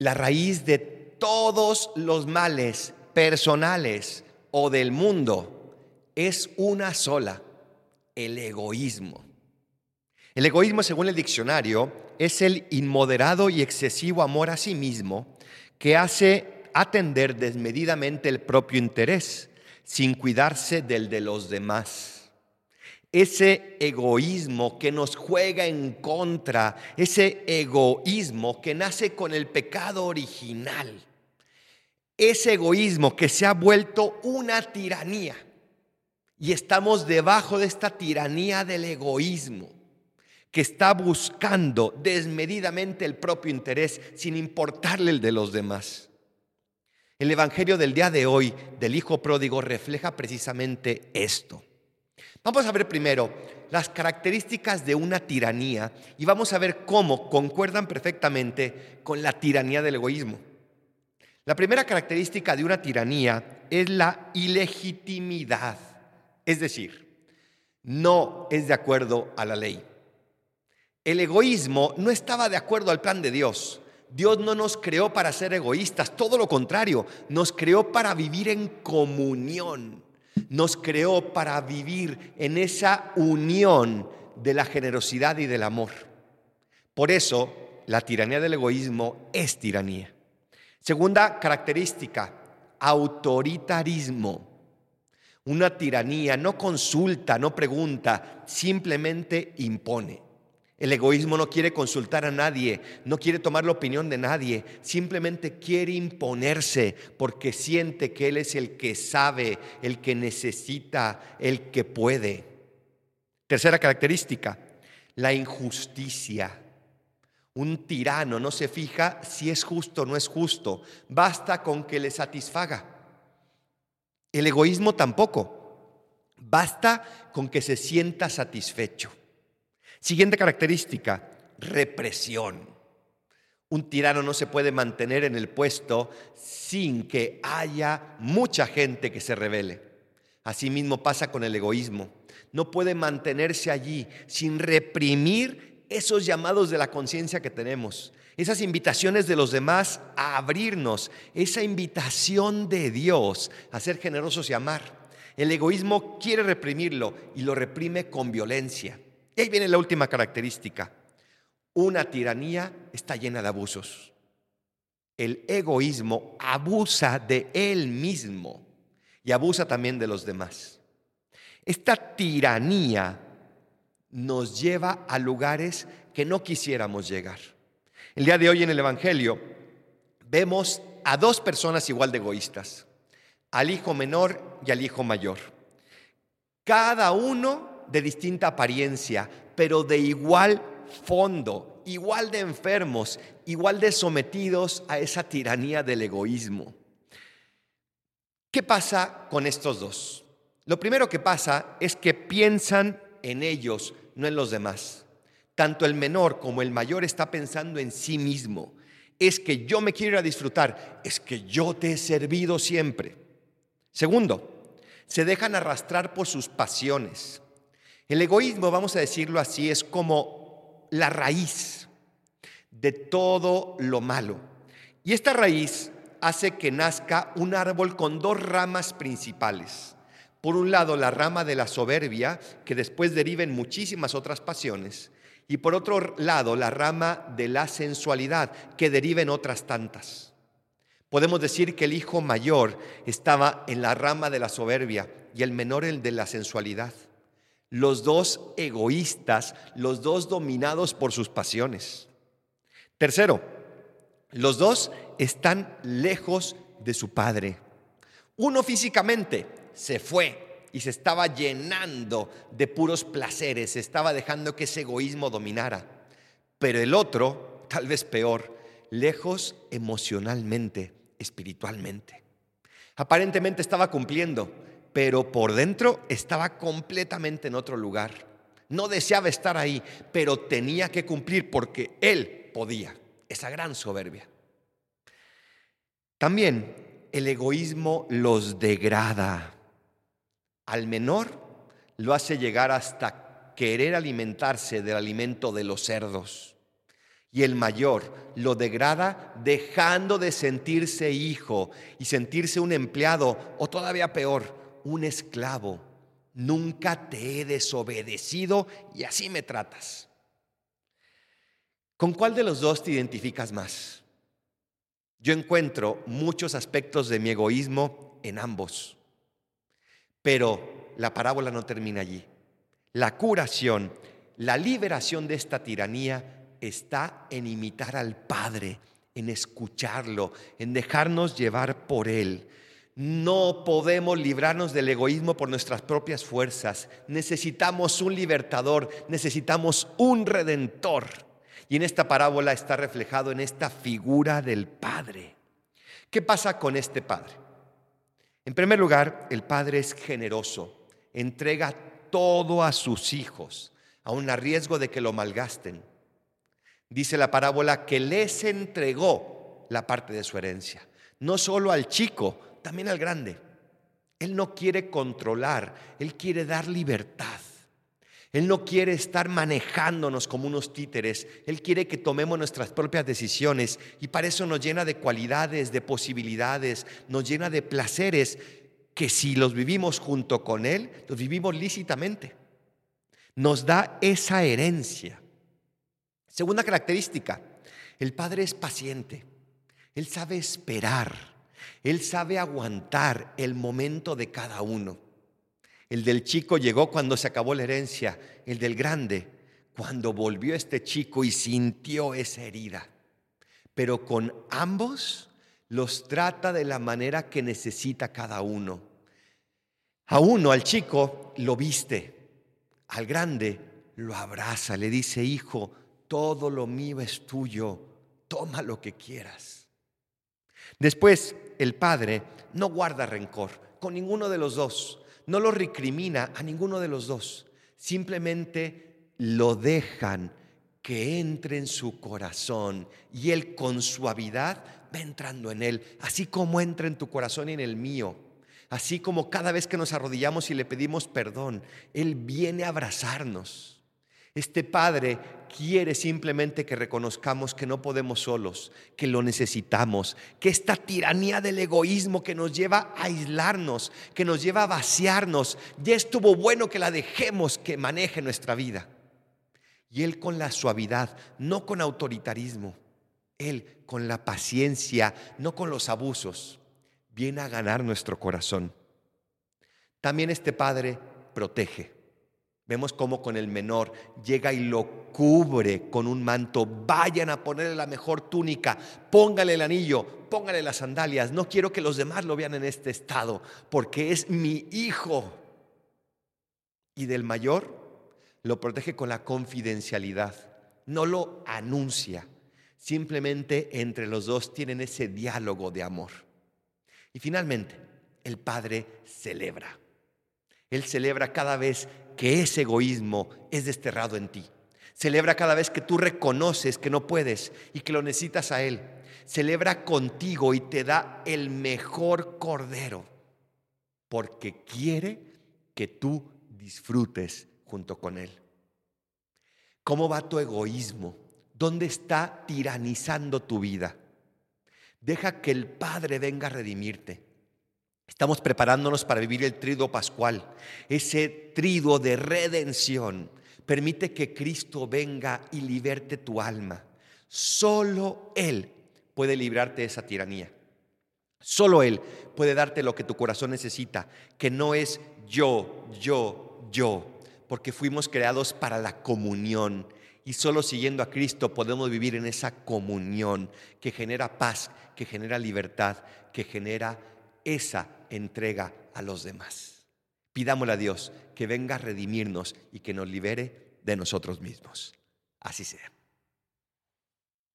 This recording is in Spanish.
La raíz de todos los males personales o del mundo es una sola, el egoísmo. El egoísmo, según el diccionario, es el inmoderado y excesivo amor a sí mismo que hace atender desmedidamente el propio interés sin cuidarse del de los demás ese egoísmo que nos juega en contra, ese egoísmo que nace con el pecado original, ese egoísmo que se ha vuelto una tiranía. Y estamos debajo de esta tiranía del egoísmo, que está buscando desmedidamente el propio interés sin importarle el de los demás. El Evangelio del día de hoy del Hijo Pródigo refleja precisamente esto. Vamos a ver primero las características de una tiranía y vamos a ver cómo concuerdan perfectamente con la tiranía del egoísmo. La primera característica de una tiranía es la ilegitimidad, es decir, no es de acuerdo a la ley. El egoísmo no estaba de acuerdo al plan de Dios. Dios no nos creó para ser egoístas, todo lo contrario, nos creó para vivir en comunión nos creó para vivir en esa unión de la generosidad y del amor. Por eso, la tiranía del egoísmo es tiranía. Segunda característica, autoritarismo. Una tiranía no consulta, no pregunta, simplemente impone. El egoísmo no quiere consultar a nadie, no quiere tomar la opinión de nadie, simplemente quiere imponerse porque siente que Él es el que sabe, el que necesita, el que puede. Tercera característica, la injusticia. Un tirano no se fija si es justo o no es justo, basta con que le satisfaga. El egoísmo tampoco, basta con que se sienta satisfecho. Siguiente característica, represión. Un tirano no se puede mantener en el puesto sin que haya mucha gente que se revele. Asimismo pasa con el egoísmo. No puede mantenerse allí sin reprimir esos llamados de la conciencia que tenemos, esas invitaciones de los demás a abrirnos, esa invitación de Dios a ser generosos y amar. El egoísmo quiere reprimirlo y lo reprime con violencia. Y ahí viene la última característica. Una tiranía está llena de abusos. El egoísmo abusa de él mismo y abusa también de los demás. Esta tiranía nos lleva a lugares que no quisiéramos llegar. El día de hoy en el Evangelio vemos a dos personas igual de egoístas, al hijo menor y al hijo mayor. Cada uno de distinta apariencia, pero de igual fondo, igual de enfermos, igual de sometidos a esa tiranía del egoísmo. ¿Qué pasa con estos dos? Lo primero que pasa es que piensan en ellos, no en los demás. Tanto el menor como el mayor está pensando en sí mismo. Es que yo me quiero ir a disfrutar, es que yo te he servido siempre. Segundo, se dejan arrastrar por sus pasiones. El egoísmo, vamos a decirlo así, es como la raíz de todo lo malo. Y esta raíz hace que nazca un árbol con dos ramas principales. Por un lado, la rama de la soberbia, que después deriva en muchísimas otras pasiones. Y por otro lado, la rama de la sensualidad, que deriva en otras tantas. Podemos decir que el hijo mayor estaba en la rama de la soberbia y el menor el de la sensualidad los dos egoístas, los dos dominados por sus pasiones. Tercero, los dos están lejos de su padre. Uno físicamente se fue y se estaba llenando de puros placeres, se estaba dejando que ese egoísmo dominara. Pero el otro, tal vez peor, lejos emocionalmente, espiritualmente. Aparentemente estaba cumpliendo, pero por dentro estaba completamente en otro lugar. No deseaba estar ahí, pero tenía que cumplir porque él podía. Esa gran soberbia. También el egoísmo los degrada. Al menor lo hace llegar hasta querer alimentarse del alimento de los cerdos. Y el mayor lo degrada dejando de sentirse hijo y sentirse un empleado o todavía peor, un esclavo. Nunca te he desobedecido y así me tratas. ¿Con cuál de los dos te identificas más? Yo encuentro muchos aspectos de mi egoísmo en ambos, pero la parábola no termina allí. La curación, la liberación de esta tiranía está en imitar al Padre, en escucharlo, en dejarnos llevar por Él. No podemos librarnos del egoísmo por nuestras propias fuerzas. Necesitamos un libertador, necesitamos un redentor. Y en esta parábola está reflejado en esta figura del Padre. ¿Qué pasa con este Padre? En primer lugar, el Padre es generoso, entrega todo a sus hijos, aun a riesgo de que lo malgasten dice la parábola, que les entregó la parte de su herencia. No solo al chico, también al grande. Él no quiere controlar, Él quiere dar libertad. Él no quiere estar manejándonos como unos títeres. Él quiere que tomemos nuestras propias decisiones y para eso nos llena de cualidades, de posibilidades, nos llena de placeres que si los vivimos junto con Él, los vivimos lícitamente. Nos da esa herencia. Segunda característica, el Padre es paciente, Él sabe esperar, Él sabe aguantar el momento de cada uno. El del chico llegó cuando se acabó la herencia, el del grande cuando volvió este chico y sintió esa herida. Pero con ambos los trata de la manera que necesita cada uno. A uno, al chico, lo viste, al grande lo abraza, le dice, hijo, todo lo mío es tuyo, toma lo que quieras. Después, el Padre no guarda rencor con ninguno de los dos, no lo recrimina a ninguno de los dos, simplemente lo dejan que entre en su corazón y Él con suavidad va entrando en Él, así como entra en tu corazón y en el mío. Así como cada vez que nos arrodillamos y le pedimos perdón, Él viene a abrazarnos. Este Padre quiere simplemente que reconozcamos que no podemos solos, que lo necesitamos, que esta tiranía del egoísmo que nos lleva a aislarnos, que nos lleva a vaciarnos, ya estuvo bueno que la dejemos que maneje nuestra vida. Y Él con la suavidad, no con autoritarismo, Él con la paciencia, no con los abusos, viene a ganar nuestro corazón. También este Padre protege. Vemos cómo con el menor llega y lo cubre con un manto. Vayan a ponerle la mejor túnica, póngale el anillo, póngale las sandalias. No quiero que los demás lo vean en este estado, porque es mi hijo. Y del mayor lo protege con la confidencialidad. No lo anuncia. Simplemente entre los dos tienen ese diálogo de amor. Y finalmente, el padre celebra. Él celebra cada vez que ese egoísmo es desterrado en ti. Celebra cada vez que tú reconoces que no puedes y que lo necesitas a Él. Celebra contigo y te da el mejor cordero, porque quiere que tú disfrutes junto con Él. ¿Cómo va tu egoísmo? ¿Dónde está tiranizando tu vida? Deja que el Padre venga a redimirte. Estamos preparándonos para vivir el trido pascual, ese trido de redención. Permite que Cristo venga y liberte tu alma. Solo Él puede librarte de esa tiranía. Solo Él puede darte lo que tu corazón necesita, que no es yo, yo, yo, porque fuimos creados para la comunión. Y solo siguiendo a Cristo podemos vivir en esa comunión que genera paz, que genera libertad, que genera esa entrega a los demás. Pidámosle a Dios que venga a redimirnos y que nos libere de nosotros mismos. Así sea.